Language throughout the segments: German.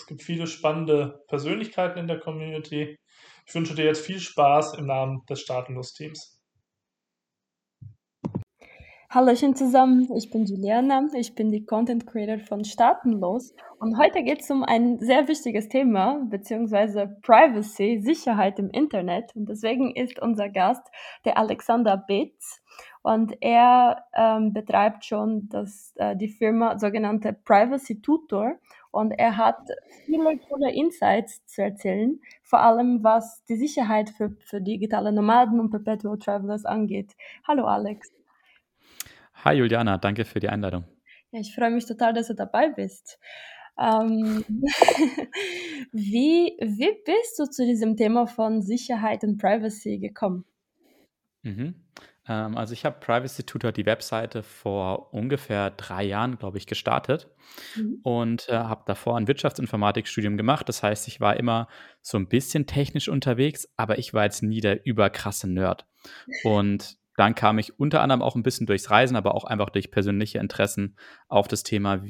Es gibt viele spannende Persönlichkeiten in der Community. Ich wünsche dir jetzt viel Spaß im Namen des Staatenlos-Teams. Hallöchen zusammen, ich bin Juliana, ich bin die Content Creator von Staatenlos und heute geht es um ein sehr wichtiges Thema, beziehungsweise Privacy, Sicherheit im Internet und deswegen ist unser Gast der Alexander Betz und er ähm, betreibt schon das, äh, die Firma sogenannte Privacy Tutor und er hat viele coole Insights zu erzählen, vor allem was die Sicherheit für, für digitale Nomaden und Perpetual Travelers angeht. Hallo Alex. Hi Juliana, danke für die Einladung. Ja, ich freue mich total, dass du dabei bist. Ähm, wie, wie bist du zu diesem Thema von Sicherheit und Privacy gekommen? Mhm. Ähm, also ich habe Privacy Tutor die Webseite vor ungefähr drei Jahren, glaube ich, gestartet mhm. und äh, habe davor ein Wirtschaftsinformatikstudium gemacht. Das heißt, ich war immer so ein bisschen technisch unterwegs, aber ich war jetzt nie der überkrasse Nerd. Und dann kam ich unter anderem auch ein bisschen durchs Reisen, aber auch einfach durch persönliche Interessen auf das Thema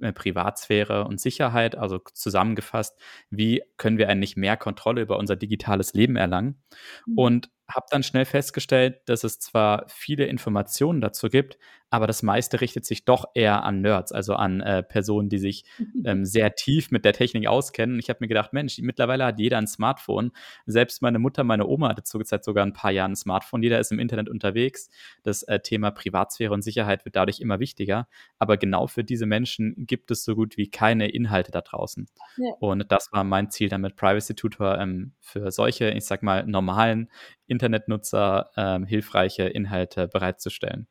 äh, Privatsphäre und Sicherheit, also zusammengefasst, wie können wir eigentlich mehr Kontrolle über unser digitales Leben erlangen? Mhm. Und habe dann schnell festgestellt, dass es zwar viele Informationen dazu gibt, aber das meiste richtet sich doch eher an Nerds, also an äh, Personen, die sich ähm, sehr tief mit der Technik auskennen. Ich habe mir gedacht, Mensch, mittlerweile hat jeder ein Smartphone. Selbst meine Mutter, meine Oma hatte zur Zeit sogar ein paar Jahre ein Smartphone. Jeder ist im Internet unterwegs. Das äh, Thema Privatsphäre und Sicherheit wird dadurch immer wichtiger. Aber genau für diese Menschen gibt es so gut wie keine Inhalte da draußen. Ja. Und das war mein Ziel damit, Privacy Tutor ähm, für solche, ich sag mal, normalen Internetnutzer ähm, hilfreiche Inhalte bereitzustellen.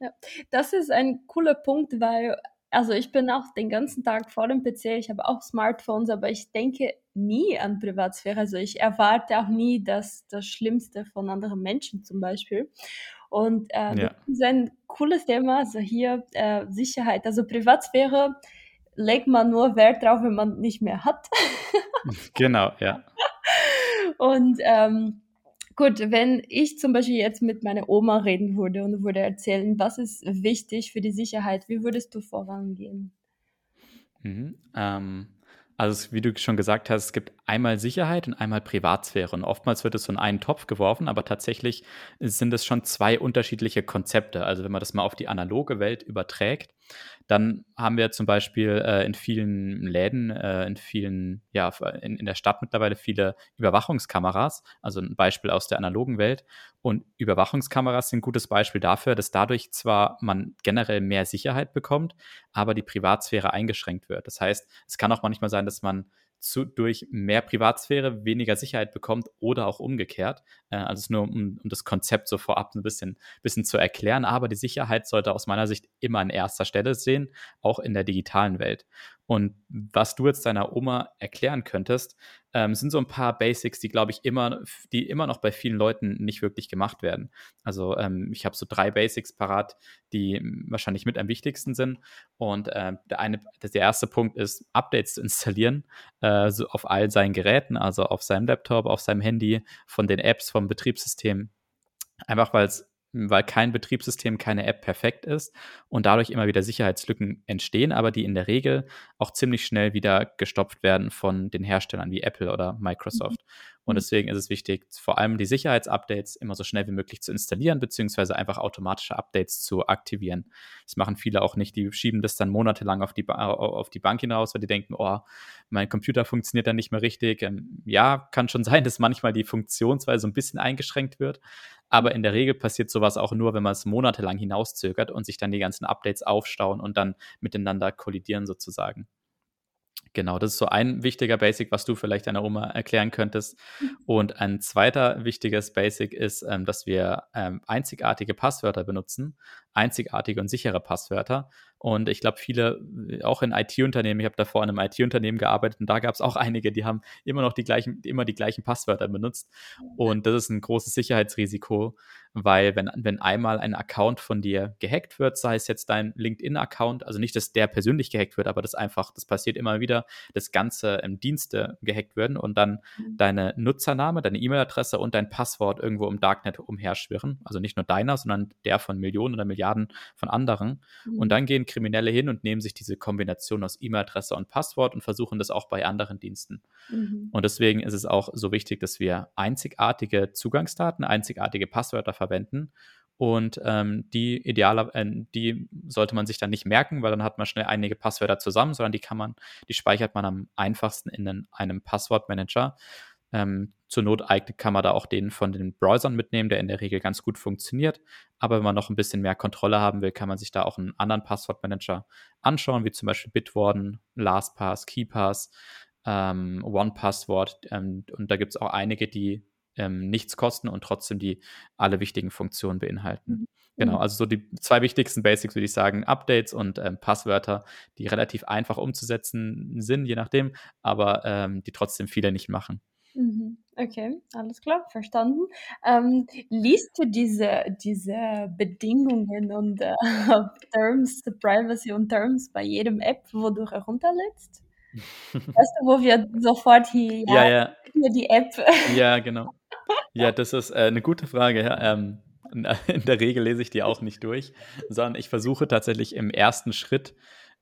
Ja, das ist ein cooler Punkt, weil also ich bin auch den ganzen Tag vor dem PC, ich habe auch Smartphones, aber ich denke nie an Privatsphäre. Also ich erwarte auch nie das, das Schlimmste von anderen Menschen zum Beispiel. Und äh, ja. das ist ein cooles Thema, also hier äh, Sicherheit. Also Privatsphäre legt man nur Wert drauf, wenn man nicht mehr hat. genau, ja. Und ähm, Gut, wenn ich zum Beispiel jetzt mit meiner Oma reden würde und würde erzählen, was ist wichtig für die Sicherheit, wie würdest du vorangehen? Mhm, ähm, also wie du schon gesagt hast, es gibt einmal Sicherheit und einmal Privatsphäre. Und oftmals wird es so in einen Topf geworfen, aber tatsächlich sind es schon zwei unterschiedliche Konzepte. Also wenn man das mal auf die analoge Welt überträgt, dann haben wir zum Beispiel äh, in vielen Läden, äh, in vielen, ja, in, in der Stadt mittlerweile viele Überwachungskameras, also ein Beispiel aus der analogen Welt. Und Überwachungskameras sind ein gutes Beispiel dafür, dass dadurch zwar man generell mehr Sicherheit bekommt, aber die Privatsphäre eingeschränkt wird. Das heißt, es kann auch manchmal sein, dass man zu, durch mehr Privatsphäre weniger Sicherheit bekommt oder auch umgekehrt. Äh, also nur, um, um, das Konzept so vorab ein bisschen, bisschen zu erklären. Aber die Sicherheit sollte aus meiner Sicht immer an erster Stelle sehen, auch in der digitalen Welt. Und was du jetzt deiner Oma erklären könntest, ähm, sind so ein paar Basics, die, glaube ich, immer, die immer noch bei vielen Leuten nicht wirklich gemacht werden. Also ähm, ich habe so drei Basics parat, die wahrscheinlich mit am wichtigsten sind. Und äh, der, eine, der erste Punkt ist, Updates zu installieren äh, so auf all seinen Geräten, also auf seinem Laptop, auf seinem Handy, von den Apps, vom Betriebssystem. Einfach weil es weil kein Betriebssystem, keine App perfekt ist und dadurch immer wieder Sicherheitslücken entstehen, aber die in der Regel auch ziemlich schnell wieder gestopft werden von den Herstellern wie Apple oder Microsoft. Mhm. Und deswegen ist es wichtig, vor allem die Sicherheitsupdates immer so schnell wie möglich zu installieren, beziehungsweise einfach automatische Updates zu aktivieren. Das machen viele auch nicht. Die schieben das dann monatelang auf die, ba auf die Bank hinaus, weil die denken, oh, mein Computer funktioniert dann nicht mehr richtig. Ähm, ja, kann schon sein, dass manchmal die Funktionsweise ein bisschen eingeschränkt wird. Aber in der Regel passiert sowas auch nur, wenn man es monatelang hinauszögert und sich dann die ganzen Updates aufstauen und dann miteinander kollidieren sozusagen. Genau, das ist so ein wichtiger Basic, was du vielleicht deiner Oma erklären könntest. Mhm. Und ein zweiter wichtiges Basic ist, ähm, dass wir ähm, einzigartige Passwörter benutzen, einzigartige und sichere Passwörter. Und ich glaube, viele, auch in IT-Unternehmen, ich habe davor in einem IT-Unternehmen gearbeitet und da gab es auch einige, die haben immer noch die gleichen, immer die gleichen Passwörter benutzt. Und das ist ein großes Sicherheitsrisiko, weil wenn, wenn einmal ein Account von dir gehackt wird, sei es jetzt dein LinkedIn-Account, also nicht, dass der persönlich gehackt wird, aber das einfach, das passiert immer wieder, das Ganze im Dienste gehackt werden und dann mhm. deine Nutzername, deine E-Mail-Adresse und dein Passwort irgendwo im Darknet umherschwirren. Also nicht nur deiner, sondern der von Millionen oder Milliarden von anderen. Mhm. Und dann gehen Kriminelle hin und nehmen sich diese Kombination aus E-Mail-Adresse und Passwort und versuchen das auch bei anderen Diensten. Mhm. Und deswegen ist es auch so wichtig, dass wir einzigartige Zugangsdaten, einzigartige Passwörter verwenden und ähm, die idealer, äh, die sollte man sich dann nicht merken, weil dann hat man schnell einige Passwörter zusammen, sondern die kann man, die speichert man am einfachsten in einem Passwortmanager. Ähm, zur Not kann man da auch den von den Browsern mitnehmen, der in der Regel ganz gut funktioniert. Aber wenn man noch ein bisschen mehr Kontrolle haben will, kann man sich da auch einen anderen Passwortmanager anschauen, wie zum Beispiel Bitwarden, LastPass, KeyPass, ähm, OnePassword. Ähm, und da gibt es auch einige, die ähm, nichts kosten und trotzdem die alle wichtigen Funktionen beinhalten. Mhm. Genau, mhm. also so die zwei wichtigsten Basics würde ich sagen, Updates und ähm, Passwörter, die relativ einfach umzusetzen sind, je nachdem, aber ähm, die trotzdem viele nicht machen. Mhm. Okay, alles klar, verstanden. Ähm, liest du diese, diese Bedingungen und äh, Terms, Privacy und Terms bei jedem App, wo du herunterlädst? Weißt du, wo wir sofort hier, ja, ja, ja. hier die App. Ja, genau. Ja, das ist äh, eine gute Frage. Ja. Ähm, in der Regel lese ich die auch nicht durch, sondern ich versuche tatsächlich im ersten Schritt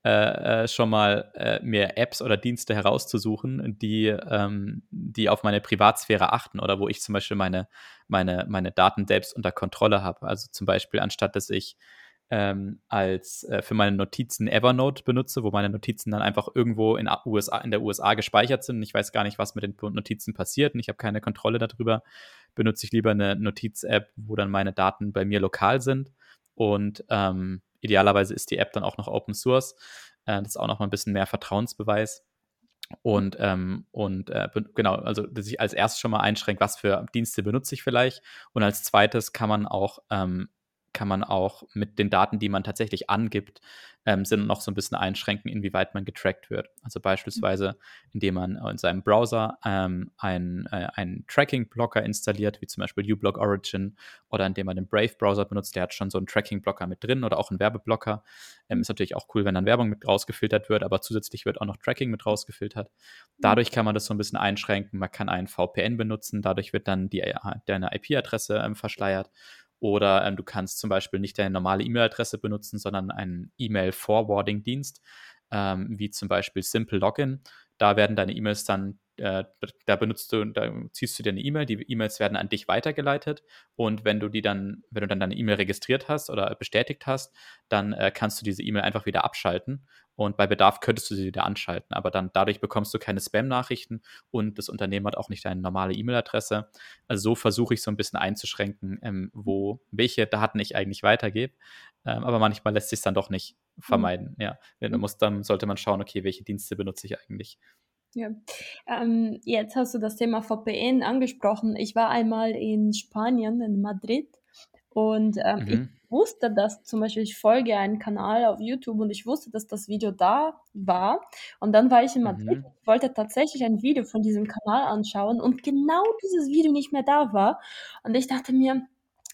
äh, äh, schon mal äh, mir Apps oder Dienste herauszusuchen, die, ähm, die auf meine Privatsphäre achten oder wo ich zum Beispiel meine, meine, meine Daten selbst unter Kontrolle habe. Also zum Beispiel, anstatt dass ich ähm, als äh, für meine Notizen Evernote benutze, wo meine Notizen dann einfach irgendwo in, USA, in der USA gespeichert sind. Ich weiß gar nicht, was mit den Notizen passiert und ich habe keine Kontrolle darüber. Benutze ich lieber eine Notiz-App, wo dann meine Daten bei mir lokal sind. Und ähm, Idealerweise ist die App dann auch noch Open Source. Äh, das ist auch noch mal ein bisschen mehr Vertrauensbeweis. Und, ähm, und äh, genau, also dass ich als erstes schon mal einschränke, was für Dienste benutze ich vielleicht. Und als zweites kann man auch ähm, kann man auch mit den Daten, die man tatsächlich angibt, ähm, sind noch so ein bisschen einschränken, inwieweit man getrackt wird. Also beispielsweise, indem man in seinem Browser ähm, einen, äh, einen Tracking-Blocker installiert, wie zum Beispiel uBlock Origin, oder indem man den Brave-Browser benutzt, der hat schon so einen Tracking-Blocker mit drin oder auch einen Werbeblocker. Ähm, ist natürlich auch cool, wenn dann Werbung mit rausgefiltert wird, aber zusätzlich wird auch noch Tracking mit rausgefiltert. Dadurch kann man das so ein bisschen einschränken. Man kann einen VPN benutzen, dadurch wird dann die, äh, deine IP-Adresse ähm, verschleiert oder ähm, du kannst zum Beispiel nicht deine normale E-Mail-Adresse benutzen, sondern einen E-Mail-Forwarding-Dienst, ähm, wie zum Beispiel Simple Login. Da werden deine E-Mails dann äh, da benutzt du, da ziehst du dir eine E-Mail, die E-Mails werden an dich weitergeleitet und wenn du die dann, wenn du dann deine E-Mail registriert hast oder bestätigt hast, dann äh, kannst du diese E-Mail einfach wieder abschalten und bei Bedarf könntest du sie wieder anschalten, aber dann dadurch bekommst du keine Spam-Nachrichten und das Unternehmen hat auch nicht deine normale E-Mail-Adresse. Also so versuche ich so ein bisschen einzuschränken, ähm, wo welche Daten ich eigentlich weitergebe, ähm, aber manchmal lässt sich dann doch nicht mhm. vermeiden. Mhm. Ja, dann, muss, dann sollte man schauen, okay, welche Dienste benutze ich eigentlich. Ja. Ähm, jetzt hast du das Thema VPN angesprochen. Ich war einmal in Spanien, in Madrid, und ähm, mhm. ich wusste, dass zum Beispiel ich folge einen Kanal auf YouTube und ich wusste, dass das Video da war. Und dann war ich in Madrid, mhm. wollte tatsächlich ein Video von diesem Kanal anschauen und genau dieses Video nicht mehr da war. Und ich dachte mir,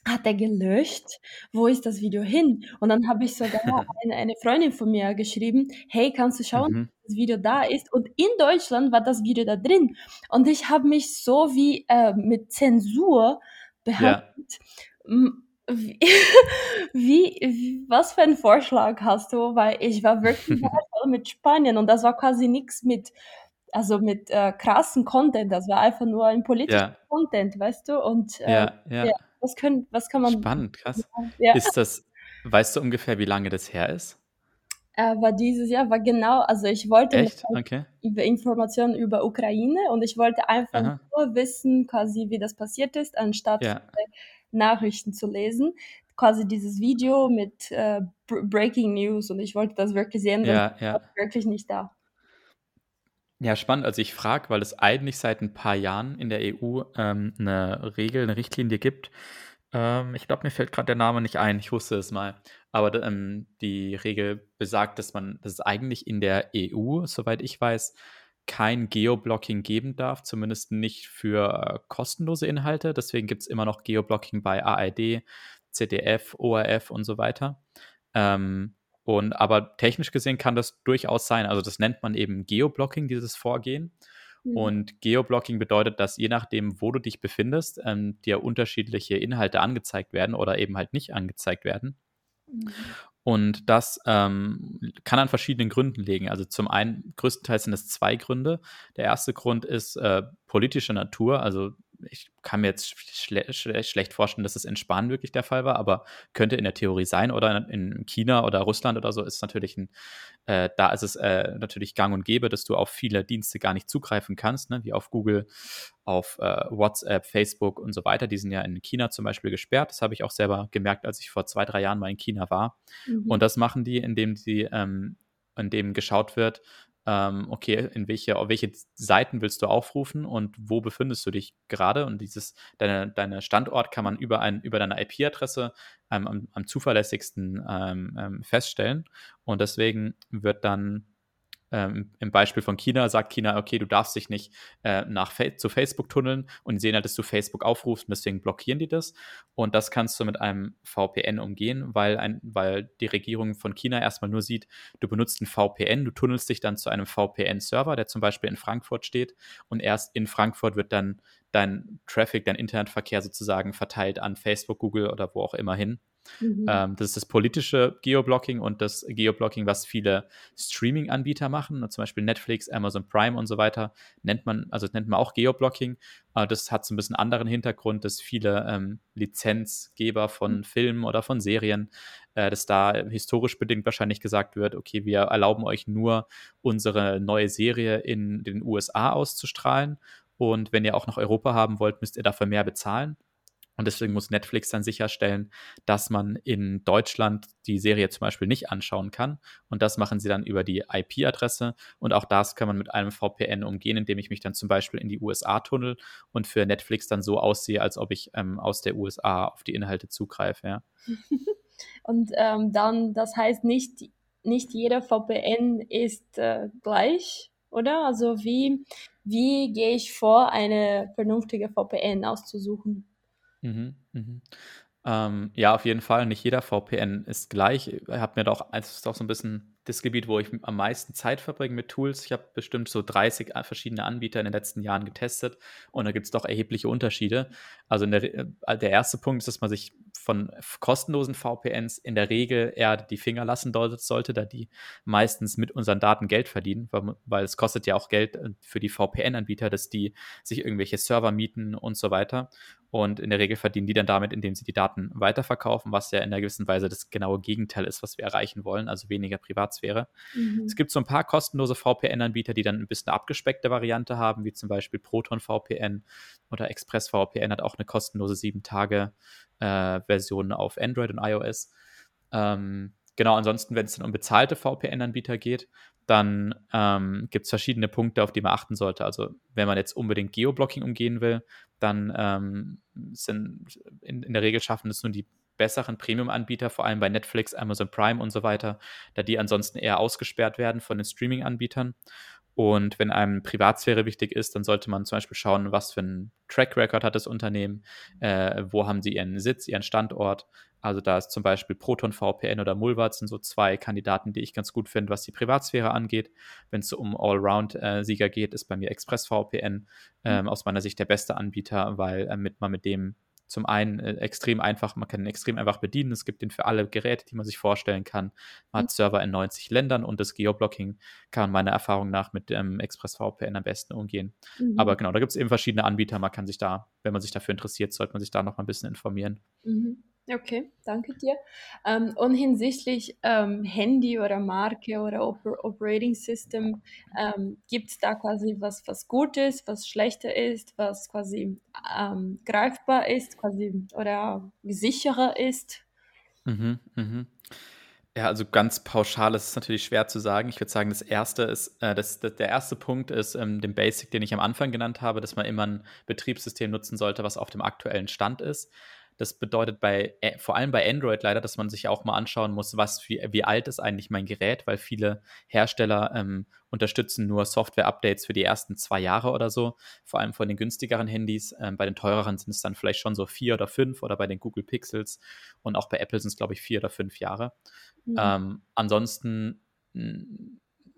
hat er gelöscht? Wo ist das Video hin? Und dann habe ich sogar eine, eine Freundin von mir geschrieben, hey, kannst du schauen, mhm. das Video da ist? Und in Deutschland war das Video da drin. Und ich habe mich so wie äh, mit Zensur behandelt. Ja. Wie, wie, wie, was für einen Vorschlag hast du? Weil ich war wirklich mit Spanien und das war quasi nichts mit, also mit äh, krassen Content, das war einfach nur ein politischer ja. Content, weißt du? Und äh, ja, ja. Was, können, was kann man. Spannend, krass. Ja. Ist das, weißt du ungefähr, wie lange das her ist? Äh, war dieses Jahr, war genau, also ich wollte Echt? Okay. über Informationen über Ukraine und ich wollte einfach Aha. nur wissen, quasi, wie das passiert ist, anstatt ja. Nachrichten zu lesen. Quasi dieses Video mit äh, Breaking News und ich wollte das wirklich sehen, ja, ja. wirklich nicht da. Ja, spannend. Also ich frage, weil es eigentlich seit ein paar Jahren in der EU ähm, eine Regel, eine Richtlinie gibt, Ähm, ich glaube, mir fällt gerade der Name nicht ein. Ich wusste es mal. Aber ähm, die Regel besagt, dass man, dass es eigentlich in der EU, soweit ich weiß, kein Geoblocking geben darf, zumindest nicht für äh, kostenlose Inhalte. Deswegen gibt es immer noch Geoblocking bei ARD, ZDF, ORF und so weiter. Ähm, und aber technisch gesehen kann das durchaus sein. Also das nennt man eben Geoblocking, dieses Vorgehen. Mhm. Und Geoblocking bedeutet, dass je nachdem, wo du dich befindest, ähm, dir unterschiedliche Inhalte angezeigt werden oder eben halt nicht angezeigt werden. Mhm. Und das ähm, kann an verschiedenen Gründen liegen. Also zum einen, größtenteils sind es zwei Gründe. Der erste Grund ist äh, politischer Natur. Also ich kann mir jetzt schle schle schlecht vorstellen, dass es in Spanien wirklich der Fall war, aber könnte in der Theorie sein. Oder in China oder Russland oder so ist natürlich ein, äh, da ist es äh, natürlich gang und gäbe, dass du auf viele Dienste gar nicht zugreifen kannst, ne? wie auf Google, auf äh, WhatsApp, Facebook und so weiter. Die sind ja in China zum Beispiel gesperrt. Das habe ich auch selber gemerkt, als ich vor zwei, drei Jahren mal in China war. Mhm. Und das machen die, indem sie ähm, indem geschaut wird, ähm, okay, in welche, auf welche Seiten willst du aufrufen und wo befindest du dich gerade? Und dieses, deine, deine Standort kann man über, ein, über deine IP-Adresse ähm, am, am, zuverlässigsten ähm, ähm, feststellen. Und deswegen wird dann ähm, Im Beispiel von China sagt China, okay, du darfst dich nicht äh, nach Fa zu Facebook tunneln und sehen halt, dass du Facebook aufrufst und deswegen blockieren die das. Und das kannst du mit einem VPN umgehen, weil, ein, weil die Regierung von China erstmal nur sieht, du benutzt ein VPN, du tunnelst dich dann zu einem VPN-Server, der zum Beispiel in Frankfurt steht und erst in Frankfurt wird dann dein Traffic, dein Internetverkehr sozusagen verteilt an Facebook, Google oder wo auch immer hin. Mhm. Ähm, das ist das politische Geoblocking und das Geoblocking, was viele Streaming-Anbieter machen, zum Beispiel Netflix, Amazon Prime und so weiter, nennt man, also nennt man auch Geoblocking. Aber das hat so ein bisschen anderen Hintergrund, dass viele ähm, Lizenzgeber von mhm. Filmen oder von Serien, äh, dass da historisch bedingt wahrscheinlich gesagt wird, okay, wir erlauben euch nur unsere neue Serie in den USA auszustrahlen. Und wenn ihr auch noch Europa haben wollt, müsst ihr dafür mehr bezahlen. Und deswegen muss Netflix dann sicherstellen, dass man in Deutschland die Serie zum Beispiel nicht anschauen kann. Und das machen sie dann über die IP-Adresse. Und auch das kann man mit einem VPN umgehen, indem ich mich dann zum Beispiel in die USA tunnel und für Netflix dann so aussehe, als ob ich ähm, aus der USA auf die Inhalte zugreife. Ja. und ähm, dann, das heißt nicht, nicht jeder VPN ist äh, gleich, oder? Also wie, wie gehe ich vor, eine vernünftige VPN auszusuchen? Mhm, mhm. Ähm, ja, auf jeden Fall. Nicht jeder VPN ist gleich. Ich habe mir doch, es ist auch so ein bisschen das Gebiet, wo ich am meisten Zeit verbringe mit Tools. Ich habe bestimmt so 30 verschiedene Anbieter in den letzten Jahren getestet und da gibt es doch erhebliche Unterschiede. Also der, äh, der erste Punkt ist, dass man sich von kostenlosen VPNs in der Regel eher die Finger lassen sollte, da die meistens mit unseren Daten Geld verdienen, weil, weil es kostet ja auch Geld äh, für die VPN-Anbieter, dass die sich irgendwelche Server mieten und so weiter. Und in der Regel verdienen die dann damit, indem sie die Daten weiterverkaufen, was ja in einer gewissen Weise das genaue Gegenteil ist, was wir erreichen wollen, also weniger Privatsphäre. Mhm. Es gibt so ein paar kostenlose VPN-Anbieter, die dann ein bisschen abgespeckte Variante haben, wie zum Beispiel Proton VPN oder ExpressVPN hat auch eine kostenlose 7-Tage-Version äh, auf Android und iOS. Ähm, genau, ansonsten, wenn es dann um bezahlte VPN-Anbieter geht, dann ähm, gibt es verschiedene Punkte, auf die man achten sollte. Also wenn man jetzt unbedingt Geoblocking umgehen will, dann ähm, sind in, in, der Regel schaffen es nur die besseren Premium-Anbieter, vor allem bei Netflix, Amazon Prime und so weiter, da die ansonsten eher ausgesperrt werden von den Streaming-Anbietern. Und wenn einem Privatsphäre wichtig ist, dann sollte man zum Beispiel schauen, was für einen Track Record hat das Unternehmen, äh, wo haben sie ihren Sitz, ihren Standort. Also da ist zum Beispiel Proton VPN oder Mulvat sind so zwei Kandidaten, die ich ganz gut finde, was die Privatsphäre angeht. Wenn es so um Allround-Sieger geht, ist bei mir ExpressVPN äh, mhm. aus meiner Sicht der beste Anbieter, weil äh, mit, man mit dem zum einen äh, extrem einfach, man kann ihn extrem einfach bedienen. Es gibt ihn für alle Geräte, die man sich vorstellen kann. Man mhm. hat Server in 90 Ländern und das Geoblocking kann meiner Erfahrung nach mit dem ExpressVPN am besten umgehen. Mhm. Aber genau, da gibt es eben verschiedene Anbieter. Man kann sich da, wenn man sich dafür interessiert, sollte man sich da noch mal ein bisschen informieren. Mhm. Okay, danke dir. Ähm, und hinsichtlich ähm, Handy oder Marke oder Oper Operating System, ähm, gibt es da quasi was, was gut ist, was schlechter ist, was quasi ähm, greifbar ist, quasi oder sicherer ist? Mhm, mhm. Ja, also ganz pauschal ist es natürlich schwer zu sagen. Ich würde sagen, das erste ist, äh, das, das, der erste Punkt ist ähm, den Basic, den ich am Anfang genannt habe, dass man immer ein Betriebssystem nutzen sollte, was auf dem aktuellen Stand ist. Das bedeutet bei, äh, vor allem bei Android leider, dass man sich auch mal anschauen muss, was wie, wie alt ist eigentlich mein Gerät, weil viele Hersteller ähm, unterstützen nur Software-Updates für die ersten zwei Jahre oder so, vor allem von den günstigeren Handys. Ähm, bei den teureren sind es dann vielleicht schon so vier oder fünf oder bei den Google Pixels und auch bei Apple sind es, glaube ich, vier oder fünf Jahre. Mhm. Ähm, ansonsten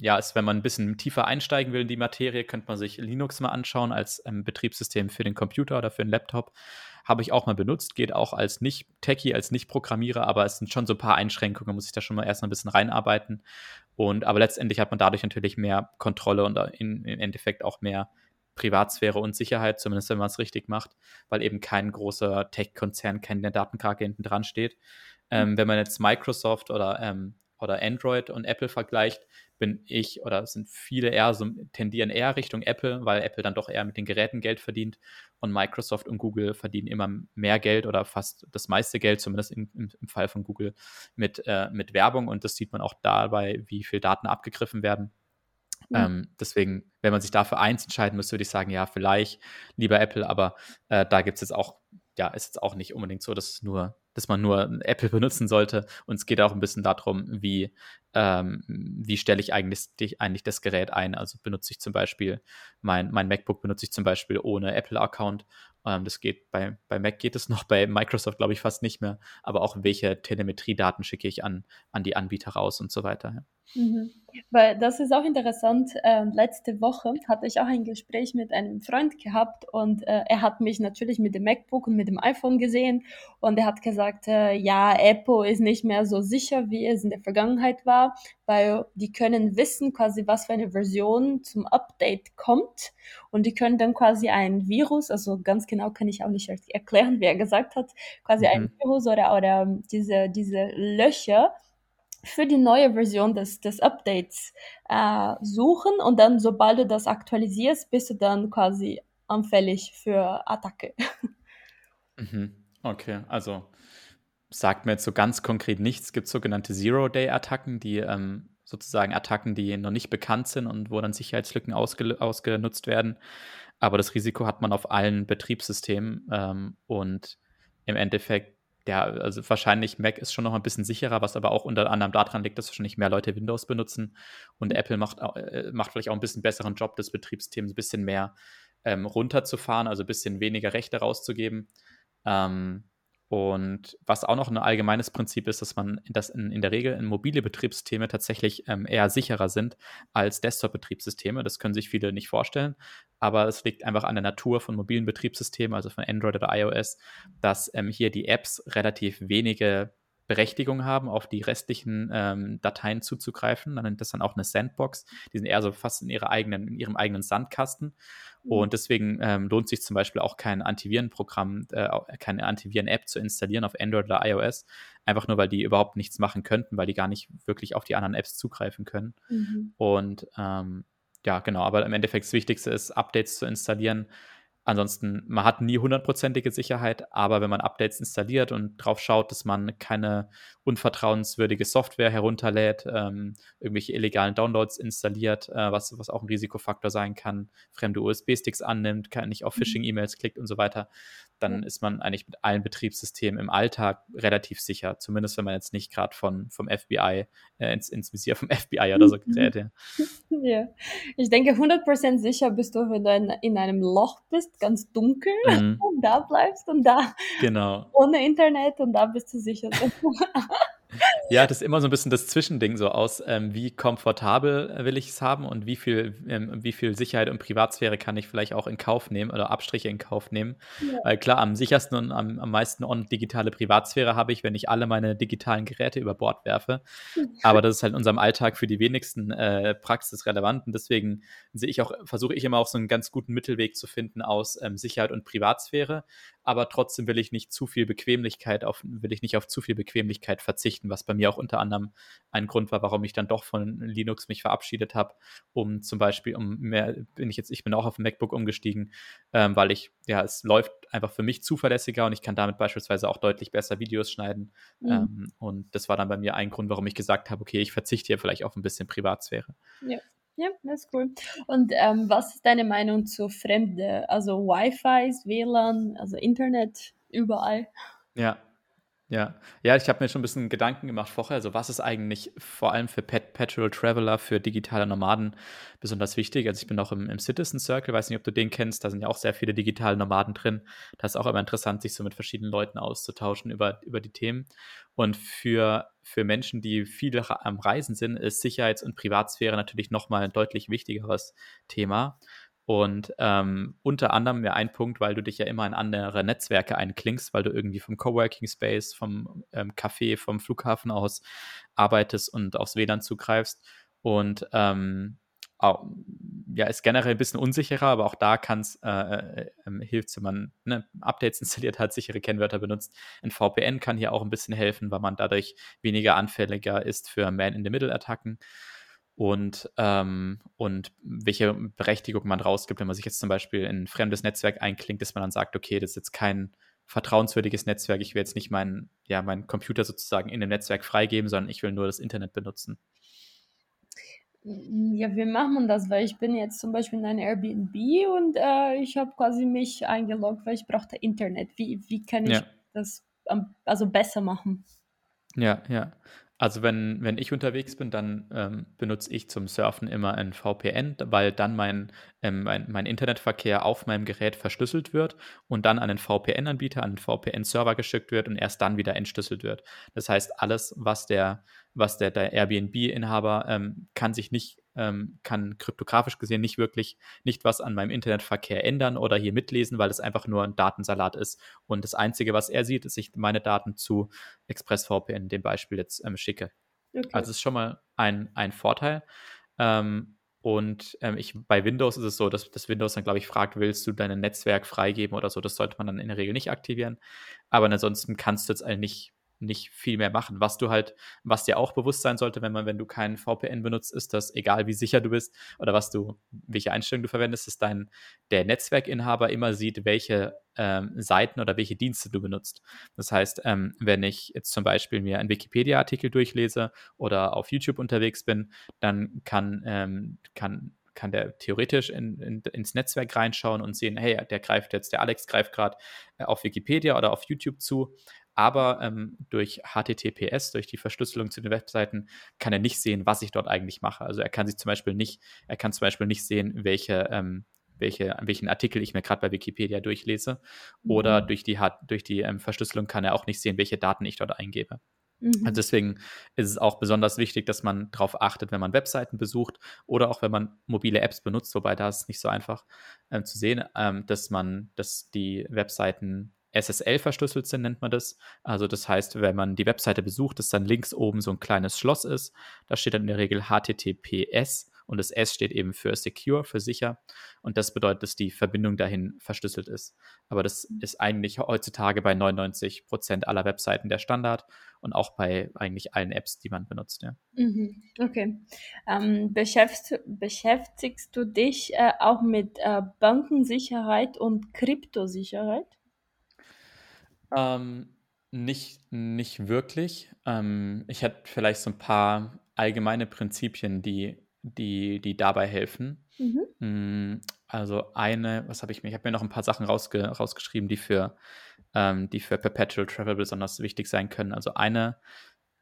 ja, ist, wenn man ein bisschen tiefer einsteigen will in die Materie, könnte man sich Linux mal anschauen als ähm, Betriebssystem für den Computer oder für den Laptop. Habe ich auch mal benutzt, geht auch als Nicht-Techie, als Nicht-Programmierer, aber es sind schon so ein paar Einschränkungen, muss ich da schon mal erst mal ein bisschen reinarbeiten. Und aber letztendlich hat man dadurch natürlich mehr Kontrolle und in, im Endeffekt auch mehr Privatsphäre und Sicherheit, zumindest wenn man es richtig macht, weil eben kein großer Tech-Konzern, keine Datenkrake hinten dran steht. Ähm, wenn man jetzt Microsoft oder ähm, oder Android und Apple vergleicht, bin ich oder sind viele eher so tendieren eher Richtung Apple, weil Apple dann doch eher mit den Geräten Geld verdient und Microsoft und Google verdienen immer mehr Geld oder fast das meiste Geld, zumindest im, im, im Fall von Google, mit, äh, mit Werbung und das sieht man auch dabei, wie viel Daten abgegriffen werden. Mhm. Ähm, deswegen, wenn man sich dafür eins entscheiden müsste, würde ich sagen, ja, vielleicht lieber Apple, aber äh, da gibt es jetzt auch, ja, ist jetzt auch nicht unbedingt so, dass es nur dass man nur Apple benutzen sollte. Und es geht auch ein bisschen darum, wie, ähm, wie stelle ich eigentlich, eigentlich das Gerät ein. Also benutze ich zum Beispiel mein, mein MacBook benutze ich zum Beispiel ohne Apple-Account. Ähm, das geht bei, bei Mac geht es noch, bei Microsoft glaube ich fast nicht mehr. Aber auch welche Telemetriedaten schicke ich an, an die Anbieter raus und so weiter. Mhm. Weil das ist auch interessant. Äh, letzte Woche hatte ich auch ein Gespräch mit einem Freund gehabt und äh, er hat mich natürlich mit dem MacBook und mit dem iPhone gesehen und er hat gesagt, äh, ja, Apple ist nicht mehr so sicher, wie es in der Vergangenheit war, weil die können wissen quasi, was für eine Version zum Update kommt und die können dann quasi ein Virus, also ganz genau kann ich auch nicht erklären, wie er gesagt hat, quasi mhm. ein Virus oder, oder diese, diese Löcher für die neue Version des, des Updates äh, suchen und dann, sobald du das aktualisierst, bist du dann quasi anfällig für Attacke. Mhm. Okay, also sagt mir jetzt so ganz konkret nichts. Es gibt sogenannte Zero-Day-Attacken, die ähm, sozusagen Attacken, die noch nicht bekannt sind und wo dann Sicherheitslücken ausge ausgenutzt werden. Aber das Risiko hat man auf allen Betriebssystemen ähm, und im Endeffekt ja, also wahrscheinlich Mac ist schon noch ein bisschen sicherer, was aber auch unter anderem daran liegt, dass wahrscheinlich mehr Leute Windows benutzen und mhm. Apple macht, äh, macht vielleicht auch ein bisschen besseren Job des Betriebssystems, ein bisschen mehr ähm, runterzufahren, also ein bisschen weniger Rechte rauszugeben. Ähm, und was auch noch ein allgemeines Prinzip ist, dass man dass in, in der Regel in mobile Betriebssysteme tatsächlich ähm, eher sicherer sind als Desktop-Betriebssysteme. Das können sich viele nicht vorstellen, aber es liegt einfach an der Natur von mobilen Betriebssystemen, also von Android oder iOS, dass ähm, hier die Apps relativ wenige Berechtigung haben, auf die restlichen ähm, Dateien zuzugreifen. Man nennt das dann auch eine Sandbox. Die sind eher so fast in, ihrer eigenen, in ihrem eigenen Sandkasten. Mhm. Und deswegen ähm, lohnt sich zum Beispiel auch kein Antivirenprogramm, äh, keine Antiviren-App zu installieren auf Android oder iOS. Einfach nur, weil die überhaupt nichts machen könnten, weil die gar nicht wirklich auf die anderen Apps zugreifen können. Mhm. Und ähm, ja, genau, aber im Endeffekt das Wichtigste ist, Updates zu installieren Ansonsten, man hat nie hundertprozentige Sicherheit, aber wenn man Updates installiert und drauf schaut, dass man keine unvertrauenswürdige Software herunterlädt, ähm, irgendwelche illegalen Downloads installiert, äh, was, was auch ein Risikofaktor sein kann, fremde USB-Sticks annimmt, kann nicht auf mhm. Phishing-E-Mails klickt und so weiter, dann ist man eigentlich mit allen Betriebssystemen im Alltag relativ sicher. Zumindest wenn man jetzt nicht gerade vom FBI äh, ins, ins Visier vom FBI oder so gerät. Ja. ja. Ich denke, 100% sicher bist du, wenn du in, in einem Loch bist, ganz dunkel, mhm. und da bleibst und da genau. ohne Internet und da bist du sicher. Ja, das ist immer so ein bisschen das Zwischending so aus, ähm, wie komfortabel will ich es haben und wie viel, ähm, wie viel Sicherheit und Privatsphäre kann ich vielleicht auch in Kauf nehmen oder Abstriche in Kauf nehmen. Ja. Weil klar, am sichersten und am, am meisten on digitale Privatsphäre habe ich, wenn ich alle meine digitalen Geräte über Bord werfe. Aber das ist halt in unserem Alltag für die wenigsten äh, praxisrelevant und deswegen sehe ich auch, versuche ich immer auch so einen ganz guten Mittelweg zu finden aus ähm, Sicherheit und Privatsphäre aber trotzdem will ich nicht zu viel Bequemlichkeit auf, will ich nicht auf zu viel Bequemlichkeit verzichten, was bei mir auch unter anderem ein Grund war, warum ich dann doch von Linux mich verabschiedet habe, um zum Beispiel, um mehr, bin ich jetzt, ich bin auch auf ein MacBook umgestiegen, ähm, weil ich, ja, es läuft einfach für mich zuverlässiger und ich kann damit beispielsweise auch deutlich besser Videos schneiden. Mhm. Ähm, und das war dann bei mir ein Grund, warum ich gesagt habe, okay, ich verzichte hier vielleicht auf ein bisschen Privatsphäre. Ja. Ja, das ist cool. Und ähm, was ist deine Meinung zu Fremde? Also Wi-Fi, WLAN, also Internet, überall? Ja, ja. Ja, ich habe mir schon ein bisschen Gedanken gemacht vorher, also was ist eigentlich vor allem für Perpetual Traveler, für digitale Nomaden besonders wichtig? Also, ich bin auch im im Citizen Circle, weiß nicht, ob du den kennst, da sind ja auch sehr viele digitale Nomaden drin. Da ist auch immer interessant, sich so mit verschiedenen Leuten auszutauschen über über die Themen. Und für für Menschen, die viel am Reisen sind, ist Sicherheits und Privatsphäre natürlich noch mal 'n deutlich wichtigeres Thema. Und ähm, unter anderem ja ein Punkt, weil du dich ja immer in andere Netzwerke einklingst, weil du irgendwie vom Coworking Space, vom ähm, Café, vom Flughafen aus arbeitest und aufs WLAN zugreifst. Und ähm, auch, ja, ist generell ein bisschen unsicherer, aber auch da kann es, äh, äh, ähm, hilft wenn man ne, Updates installiert hat, sichere Kennwörter benutzt. Ein VPN kann hier auch ein bisschen helfen, weil man dadurch weniger anfälliger ist für Man-in-the-Middle-Attacken und, ähm, und welche Berechtigung man rausgibt, wenn man sich jetzt zum Beispiel in ein fremdes Netzwerk einklingt, dass man dann sagt, okay, das ist jetzt kein vertrauenswürdiges Netzwerk, ich will jetzt nicht meinen ja, meinen Computer sozusagen in dem Netzwerk freigeben, sondern ich will nur das Internet benutzen. Ja, wie macht man das? Weil ich bin jetzt zum Beispiel in einem Airbnb und äh, ich habe quasi mich eingeloggt, weil ich brauchte Internet. Wie, wie kann ich ja. das also besser machen? Ja, ja. Also wenn, wenn ich unterwegs bin, dann ähm, benutze ich zum Surfen immer ein VPN, weil dann mein, ähm, mein, mein Internetverkehr auf meinem Gerät verschlüsselt wird und dann an den VPN-Anbieter, an den VPN-Server geschickt wird und erst dann wieder entschlüsselt wird. Das heißt, alles, was der, was der, der Airbnb-Inhaber ähm, kann sich nicht ähm, kann kryptografisch gesehen nicht wirklich nicht was an meinem Internetverkehr ändern oder hier mitlesen, weil es einfach nur ein Datensalat ist. Und das Einzige, was er sieht, ist, ich meine Daten zu ExpressVPN, dem Beispiel jetzt ähm, schicke. Okay. Also es ist schon mal ein, ein Vorteil. Ähm, und ähm, ich, bei Windows ist es so, dass das Windows dann, glaube ich, fragt, willst du dein Netzwerk freigeben oder so. Das sollte man dann in der Regel nicht aktivieren. Aber ansonsten kannst du jetzt eigentlich nicht viel mehr machen. Was du halt, was dir auch bewusst sein sollte, wenn man, wenn du keinen VPN benutzt, ist, dass egal wie sicher du bist oder was du, welche Einstellung du verwendest, dass dein der Netzwerkinhaber immer sieht, welche ähm, Seiten oder welche Dienste du benutzt. Das heißt, ähm, wenn ich jetzt zum Beispiel mir einen Wikipedia-Artikel durchlese oder auf YouTube unterwegs bin, dann kann, ähm, kann kann der theoretisch in, in, ins Netzwerk reinschauen und sehen, hey, der greift jetzt, der Alex greift gerade äh, auf Wikipedia oder auf YouTube zu aber ähm, durch HTTPS, durch die Verschlüsselung zu den Webseiten, kann er nicht sehen, was ich dort eigentlich mache. Also er kann sich zum Beispiel nicht, er kann zum Beispiel nicht sehen, welche, ähm, welche, welchen Artikel ich mir gerade bei Wikipedia durchlese. Oder mhm. durch die, durch die ähm, Verschlüsselung kann er auch nicht sehen, welche Daten ich dort eingebe. Also mhm. deswegen ist es auch besonders wichtig, dass man darauf achtet, wenn man Webseiten besucht oder auch wenn man mobile Apps benutzt, wobei da ist es nicht so einfach äh, zu sehen, ähm, dass man, dass die Webseiten SSL verschlüsselt sind, nennt man das. Also das heißt, wenn man die Webseite besucht, dass dann links oben so ein kleines Schloss ist. Da steht dann in der Regel HTTPS und das S steht eben für secure, für sicher. Und das bedeutet, dass die Verbindung dahin verschlüsselt ist. Aber das ist eigentlich heutzutage bei 99 Prozent aller Webseiten der Standard und auch bei eigentlich allen Apps, die man benutzt. Ja. Mhm, okay. Ähm, beschäftigst, beschäftigst, du dich äh, auch mit äh, Bankensicherheit und Kryptosicherheit? Ähm, nicht, nicht wirklich. Ähm, ich hätte vielleicht so ein paar allgemeine Prinzipien, die, die, die dabei helfen. Mhm. Mm, also eine, was habe ich mir? Ich habe mir noch ein paar Sachen rausge rausgeschrieben, die für, ähm, die für Perpetual Travel besonders wichtig sein können. Also eine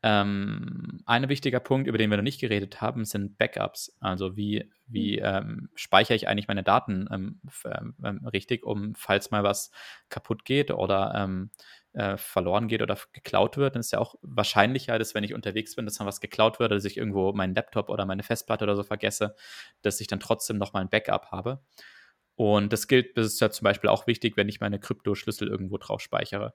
ähm, ein wichtiger Punkt, über den wir noch nicht geredet haben, sind Backups. Also wie, wie mhm. ähm, speichere ich eigentlich meine Daten ähm, ähm, ähm, richtig, um falls mal was kaputt geht oder ähm, äh, verloren geht oder geklaut wird, dann ist ja auch wahrscheinlicher, dass wenn ich unterwegs bin, dass dann was geklaut wird, dass ich irgendwo meinen Laptop oder meine Festplatte oder so vergesse, dass ich dann trotzdem nochmal ein Backup habe. Und das gilt, das ist ja zum Beispiel auch wichtig, wenn ich meine Kryptoschlüssel irgendwo drauf speichere.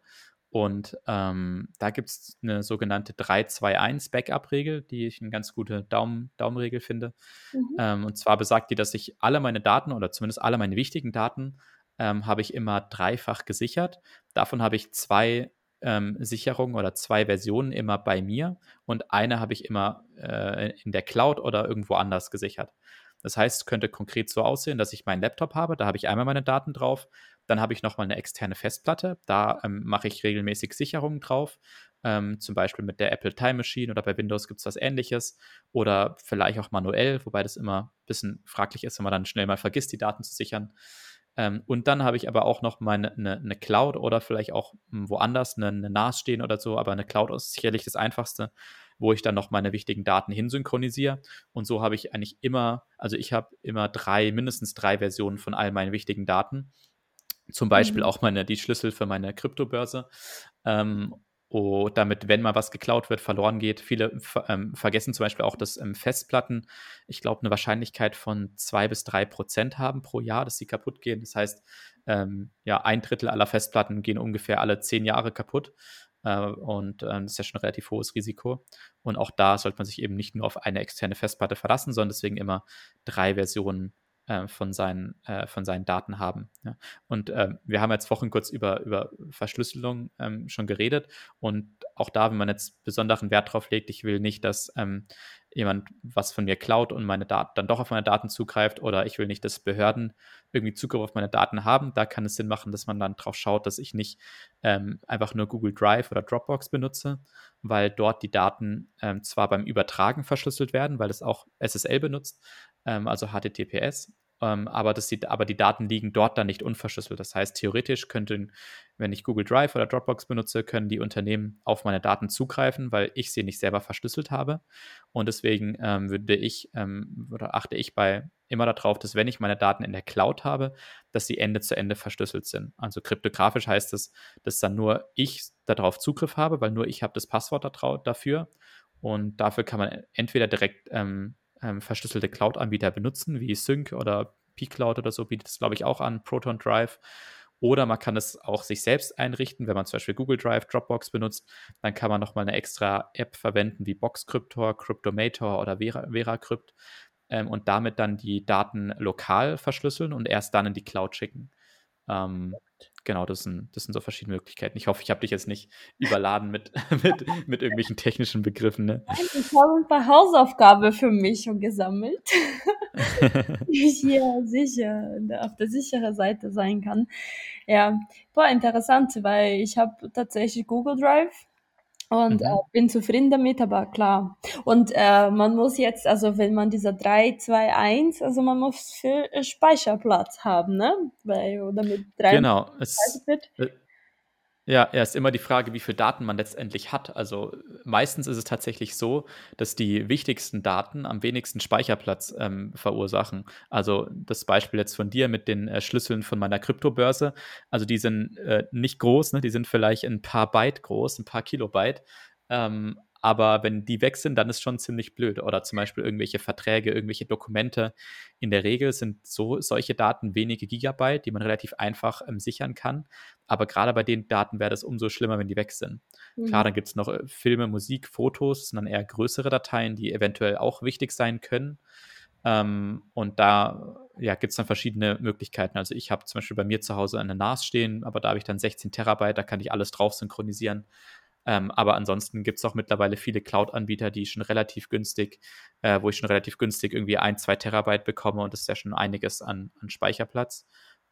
Und ähm, da gibt es eine sogenannte 3-2-1-Backup-Regel, die ich eine ganz gute Daumen, Daumenregel finde. Mhm. Ähm, und zwar besagt die, dass ich alle meine Daten oder zumindest alle meine wichtigen Daten ähm, habe ich immer dreifach gesichert. Davon habe ich zwei ähm, Sicherungen oder zwei Versionen immer bei mir und eine habe ich immer äh, in der Cloud oder irgendwo anders gesichert. Das heißt, es könnte konkret so aussehen, dass ich meinen Laptop habe, da habe ich einmal meine Daten drauf, dann habe ich nochmal eine externe Festplatte, da ähm, mache ich regelmäßig Sicherungen drauf, ähm, zum Beispiel mit der Apple Time Machine oder bei Windows gibt es was ähnliches oder vielleicht auch manuell, wobei das immer ein bisschen fraglich ist, wenn man dann schnell mal vergisst, die Daten zu sichern. Ähm, und dann habe ich aber auch noch meine eine, eine Cloud oder vielleicht auch hm, woanders eine, eine NAS stehen oder so, aber eine Cloud ist sicherlich das Einfachste, wo ich dann noch meine wichtigen Daten hinsynchronisiere. Und so habe ich eigentlich immer, also ich habe immer drei, mindestens drei Versionen von all meinen wichtigen Daten. Zum Beispiel mhm. auch meine, die Schlüssel für meine Kryptobörse. Ähm, Oh, damit, wenn mal was geklaut wird, verloren geht. Viele ähm, vergessen zum Beispiel auch, dass ähm, Festplatten, ich glaube, eine Wahrscheinlichkeit von zwei bis drei Prozent haben pro Jahr, dass sie kaputt gehen. Das heißt, ähm, ja, ein Drittel aller Festplatten gehen ungefähr alle zehn Jahre kaputt. Äh, und äh, das ist ja schon ein relativ hohes Risiko. Und auch da sollte man sich eben nicht nur auf eine externe Festplatte verlassen, sondern deswegen immer drei Versionen äh, von, seinen, äh, von seinen Daten haben. Ja. Und äh, wir haben jetzt Wochen kurz über, über Verschlüsselung ähm, schon geredet und auch da, wenn man jetzt besonderen Wert drauf legt, ich will nicht, dass ähm, jemand was von mir klaut und meine Daten dann doch auf meine Daten zugreift oder ich will nicht, dass Behörden irgendwie Zugriff auf meine Daten haben. Da kann es Sinn machen, dass man dann drauf schaut, dass ich nicht ähm, einfach nur Google Drive oder Dropbox benutze, weil dort die Daten ähm, zwar beim Übertragen verschlüsselt werden, weil es auch SSL benutzt, ähm, also HTTPS, ähm, aber, das sieht, aber die Daten liegen dort dann nicht unverschlüsselt. Das heißt, theoretisch könnten, wenn ich Google Drive oder Dropbox benutze, können die Unternehmen auf meine Daten zugreifen, weil ich sie nicht selber verschlüsselt habe. Und deswegen ähm, würde ich ähm, oder achte ich bei immer darauf, dass wenn ich meine Daten in der Cloud habe, dass sie Ende zu Ende verschlüsselt sind. Also kryptografisch heißt es, dass dann nur ich darauf Zugriff habe, weil nur ich habe das Passwort dafür. Und dafür kann man entweder direkt ähm, ähm, verschlüsselte Cloud-Anbieter benutzen, wie Sync oder pCloud oder so bietet es, glaube ich, auch an, Proton Drive. Oder man kann es auch sich selbst einrichten, wenn man zum Beispiel Google Drive, Dropbox benutzt, dann kann man nochmal eine extra App verwenden wie Boxcryptor, Cryptomator oder Vera, VeraCrypt ähm, und damit dann die Daten lokal verschlüsseln und erst dann in die Cloud schicken. Ähm, genau, das sind, das sind so verschiedene Möglichkeiten. Ich hoffe, ich habe dich jetzt nicht überladen mit, mit, mit irgendwelchen technischen Begriffen. Ne? Ich habe ein paar Hausaufgaben für mich schon gesammelt, ich hier sicher auf der sicheren Seite sein kann. Ja, boah, interessant, weil ich habe tatsächlich Google Drive und mhm. äh, bin zufrieden damit, aber klar. Und äh, man muss jetzt, also wenn man dieser 3, 2, 1, also man muss viel Speicherplatz haben, ne? Weil, oder mit 3 genau, es, wird. Ja, ja, ist immer die Frage, wie viele Daten man letztendlich hat. Also meistens ist es tatsächlich so, dass die wichtigsten Daten am wenigsten Speicherplatz ähm, verursachen. Also das Beispiel jetzt von dir mit den äh, Schlüsseln von meiner Kryptobörse. Also die sind äh, nicht groß, ne? die sind vielleicht ein paar Byte groß, ein paar Kilobyte. Ähm, aber wenn die weg sind, dann ist schon ziemlich blöd. Oder zum Beispiel irgendwelche Verträge, irgendwelche Dokumente. In der Regel sind so solche Daten wenige Gigabyte, die man relativ einfach ähm, sichern kann. Aber gerade bei den Daten wäre das umso schlimmer, wenn die weg sind. Mhm. Klar, dann gibt es noch äh, Filme, Musik, Fotos, sind dann eher größere Dateien, die eventuell auch wichtig sein können. Ähm, und da ja, gibt es dann verschiedene Möglichkeiten. Also ich habe zum Beispiel bei mir zu Hause eine NAS stehen, aber da habe ich dann 16 Terabyte, da kann ich alles drauf synchronisieren. Ähm, aber ansonsten gibt es auch mittlerweile viele Cloud-Anbieter, die schon relativ günstig, äh, wo ich schon relativ günstig irgendwie ein, zwei Terabyte bekomme und das ist ja schon einiges an, an Speicherplatz.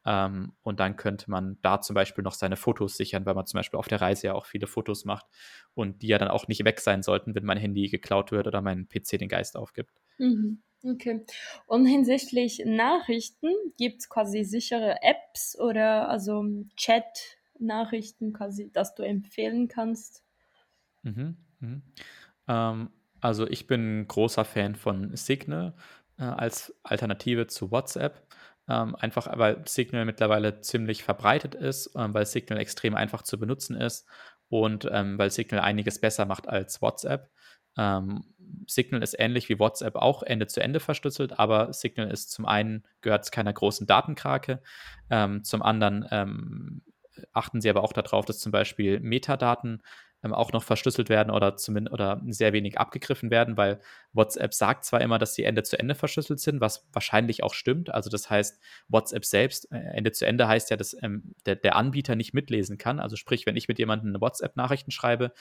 Ähm, und dann könnte man da zum Beispiel noch seine Fotos sichern, weil man zum Beispiel auf der Reise ja auch viele Fotos macht und die ja dann auch nicht weg sein sollten, wenn mein Handy geklaut wird oder mein PC den Geist aufgibt. Mhm. Okay. Und hinsichtlich Nachrichten gibt es quasi sichere Apps oder also Chat-Nachrichten quasi, dass du empfehlen kannst? Mhm, mhm. Ähm, also ich bin großer Fan von Signal äh, als Alternative zu WhatsApp. Ähm, einfach weil Signal mittlerweile ziemlich verbreitet ist, ähm, weil Signal extrem einfach zu benutzen ist und ähm, weil Signal einiges besser macht als WhatsApp. Ähm, Signal ist ähnlich wie WhatsApp auch Ende zu Ende verschlüsselt, aber Signal ist zum einen gehört zu keiner großen Datenkrake, ähm, zum anderen achten sie aber auch darauf, dass zum Beispiel Metadaten ähm, auch noch verschlüsselt werden oder zumindest oder sehr wenig abgegriffen werden, weil WhatsApp sagt zwar immer, dass sie Ende zu Ende verschlüsselt sind, was wahrscheinlich auch stimmt. Also das heißt, WhatsApp selbst, äh, Ende zu Ende heißt ja, dass ähm, der, der, Anbieter nicht mitlesen kann. Also sprich, wenn ich mit jemandem eine WhatsApp-Nachrichten schreibe,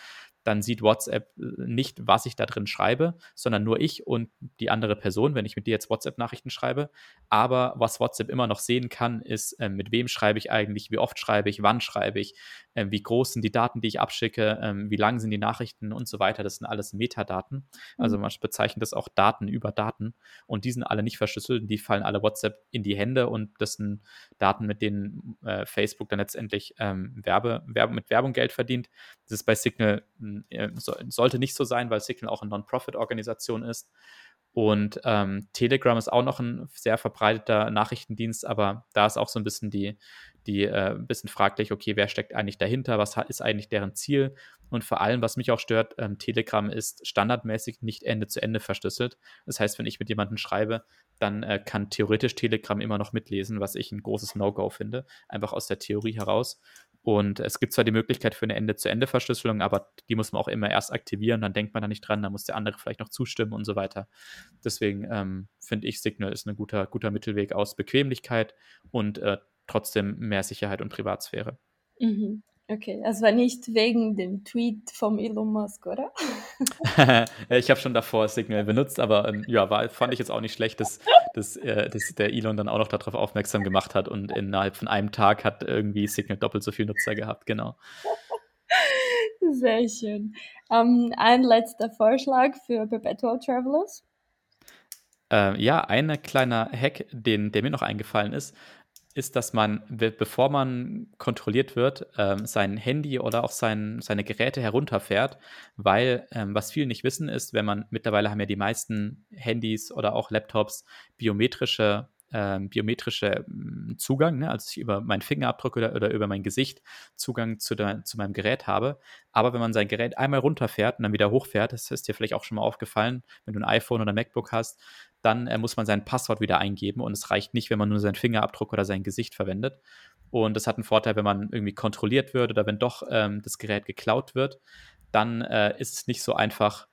dann sieht WhatsApp äh, nicht, was ich da drin schreibe, sondern nur ich und die andere Person, wenn ich mit dir jetzt WhatsApp-Nachrichten schreibe. Aber was WhatsApp immer noch sehen kann, ist, äh, mit wem schreibe ich eigentlich, wie oft schreibe ich, wann schreibe ich, äh, wie groß sind die Daten, die ich abschicke, ähm, wie lang sind die Nachrichten und so weiter. Das sind alles Metadaten. Also mhm. man bezeichnet bezeichnet das auch Daten über Daten und die sind alle nicht verschlüsselt, die fallen alle WhatsApp in die Hände und das sind Daten, mit denen äh, Facebook dann letztendlich ähm, Werbe, Werbe, mit Werbung Geld verdient. Das ist bei Signal, äh, so, sollte nicht so sein, weil Signal auch eine Non-Profit-Organisation ist. Und ähm, Telegram ist auch noch ein sehr verbreiteter Nachrichtendienst, aber da ist auch so ein bisschen die, die äh, ein bisschen fraglich, okay, wer steckt eigentlich dahinter, was ist eigentlich deren Ziel? Und vor allem, was mich auch stört, ähm, Telegram ist standardmäßig nicht Ende zu Ende verschlüsselt. Das heißt, wenn ich mit jemandem schreibe, dann äh, kann theoretisch Telegram immer noch mitlesen, was ich ein großes No-Go finde, einfach aus der Theorie heraus. Und es gibt zwar die Möglichkeit für eine Ende-zu-Ende-Verschlüsselung, aber die muss man auch immer erst aktivieren, dann denkt man da nicht dran, dann muss der andere vielleicht noch zustimmen und so weiter. Deswegen ähm, finde ich, Signal ist ein guter, guter Mittelweg aus Bequemlichkeit und äh, trotzdem mehr Sicherheit und Privatsphäre. Mhm. Okay, es war nicht wegen dem Tweet vom Elon Musk, oder? ich habe schon davor Signal benutzt, aber ähm, ja, war, fand ich jetzt auch nicht schlecht, dass, dass, äh, dass der Elon dann auch noch darauf aufmerksam gemacht hat und innerhalb von einem Tag hat irgendwie Signal doppelt so viel Nutzer gehabt, genau. Sehr schön. Ähm, ein letzter Vorschlag für Perpetual Travelers. Äh, ja, ein kleiner Hack, den, der mir noch eingefallen ist, ist, dass man, bevor man kontrolliert wird, ähm, sein Handy oder auch sein, seine Geräte herunterfährt, weil ähm, was viele nicht wissen ist, wenn man mittlerweile haben ja die meisten Handys oder auch Laptops biometrische ähm, biometrische hm, Zugang, ne? also ich über meinen Fingerabdruck oder, oder über mein Gesicht Zugang zu, der, zu meinem Gerät habe. Aber wenn man sein Gerät einmal runterfährt und dann wieder hochfährt, das ist dir vielleicht auch schon mal aufgefallen, wenn du ein iPhone oder ein MacBook hast, dann äh, muss man sein Passwort wieder eingeben und es reicht nicht, wenn man nur seinen Fingerabdruck oder sein Gesicht verwendet. Und das hat einen Vorteil, wenn man irgendwie kontrolliert wird oder wenn doch ähm, das Gerät geklaut wird, dann äh, ist es nicht so einfach,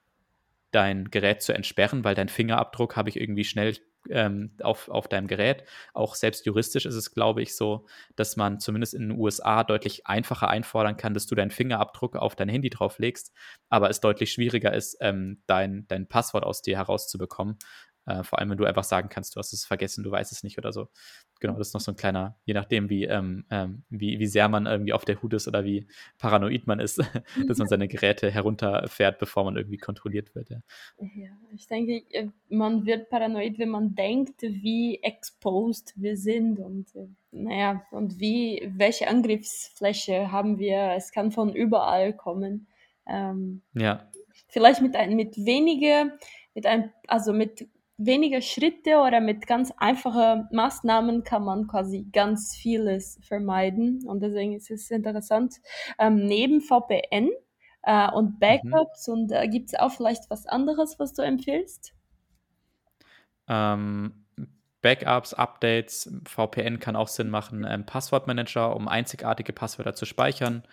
dein Gerät zu entsperren, weil dein Fingerabdruck habe ich irgendwie schnell ähm, auf, auf deinem Gerät. Auch selbst juristisch ist es, glaube ich, so, dass man zumindest in den USA deutlich einfacher einfordern kann, dass du deinen Fingerabdruck auf dein Handy drauflegst, aber es deutlich schwieriger ist, ähm, dein, dein Passwort aus dir herauszubekommen. Äh, vor allem, wenn du einfach sagen kannst, du hast es vergessen, du weißt es nicht oder so. Genau, das ist noch so ein kleiner, je nachdem, wie, ähm, ähm, wie, wie sehr man irgendwie auf der Hut ist oder wie paranoid man ist, dass man seine Geräte herunterfährt, bevor man irgendwie kontrolliert wird. Ja. ja, ich denke, äh, man wird paranoid, wenn man denkt, wie exposed wir sind und äh, naja, und wie, welche Angriffsfläche haben wir. Es kann von überall kommen. Ähm, ja. Vielleicht mit, ein, mit weniger, mit ein, also mit weniger Schritte oder mit ganz einfachen Maßnahmen kann man quasi ganz vieles vermeiden. Und deswegen ist es interessant. Ähm, neben VPN äh, und. Backups mhm. und äh, gibt es auch vielleicht was anderes, was du empfiehlst? Ähm, Backups, Updates, VPN kann auch Sinn machen. Ähm, Passwortmanager, um einzigartige Passwörter zu speichern.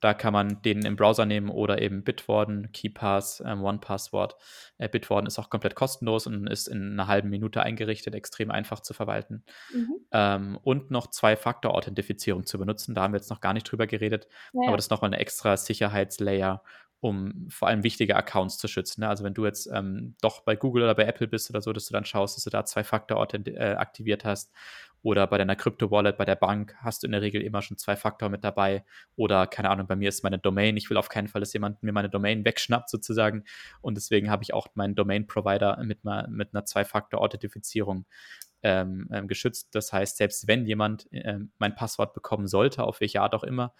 Da kann man den im Browser nehmen oder eben Bitwarden, KeyPass, ähm, OnePassword. Äh, Bitwarden ist auch komplett kostenlos und ist in einer halben Minute eingerichtet, extrem einfach zu verwalten. Mhm. Ähm, und noch Zwei-Faktor-Authentifizierung zu benutzen. Da haben wir jetzt noch gar nicht drüber geredet, ja. aber das ist nochmal eine extra Sicherheitslayer, um vor allem wichtige Accounts zu schützen. Ne? Also wenn du jetzt ähm, doch bei Google oder bei Apple bist oder so, dass du dann schaust, dass du da zwei Faktor äh, aktiviert hast. Oder bei deiner Crypto-Wallet, bei der Bank hast du in der Regel immer schon zwei Faktor mit dabei. Oder keine Ahnung, bei mir ist meine Domain. Ich will auf keinen Fall, dass jemand mir meine Domain wegschnappt sozusagen. Und deswegen habe ich auch meinen Domain-Provider mit, mit einer Zwei-Faktor-Authentifizierung ähm, ähm, geschützt. Das heißt, selbst wenn jemand ähm, mein Passwort bekommen sollte, auf welche Art auch immer,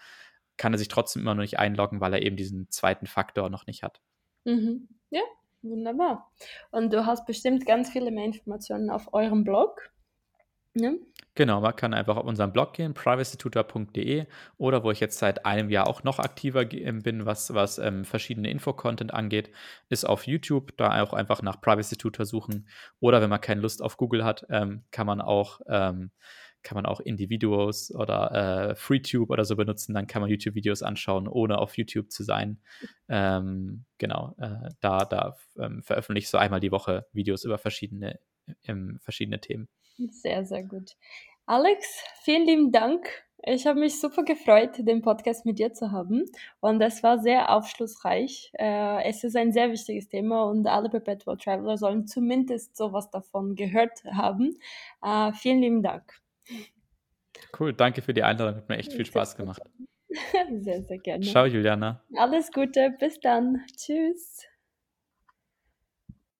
kann er sich trotzdem immer noch nicht einloggen, weil er eben diesen zweiten Faktor noch nicht hat. Mhm. Ja, wunderbar. Und du hast bestimmt ganz viele mehr Informationen auf eurem Blog. Ja. Genau, man kann einfach auf unseren Blog gehen, privacytutor.de oder wo ich jetzt seit einem Jahr auch noch aktiver ähm, bin, was, was ähm, verschiedene Info-Content angeht, ist auf YouTube, da auch einfach nach Privacy Tutor suchen. Oder wenn man keine Lust auf Google hat, ähm, kann man auch ähm, auch Individuos oder äh, FreeTube oder so benutzen, dann kann man YouTube-Videos anschauen, ohne auf YouTube zu sein. Ähm, genau, äh, da, da ähm, veröffentliche ich so einmal die Woche Videos über verschiedene, ähm, verschiedene Themen. Sehr, sehr gut. Alex, vielen lieben Dank. Ich habe mich super gefreut, den Podcast mit dir zu haben. Und es war sehr aufschlussreich. Äh, es ist ein sehr wichtiges Thema und alle Perpetual Traveler sollen zumindest sowas davon gehört haben. Äh, vielen lieben Dank. Cool, danke für die Einladung. Hat mir echt viel Spaß gemacht. Sehr, sehr gerne. Ciao, Juliana. Alles Gute, bis dann. Tschüss.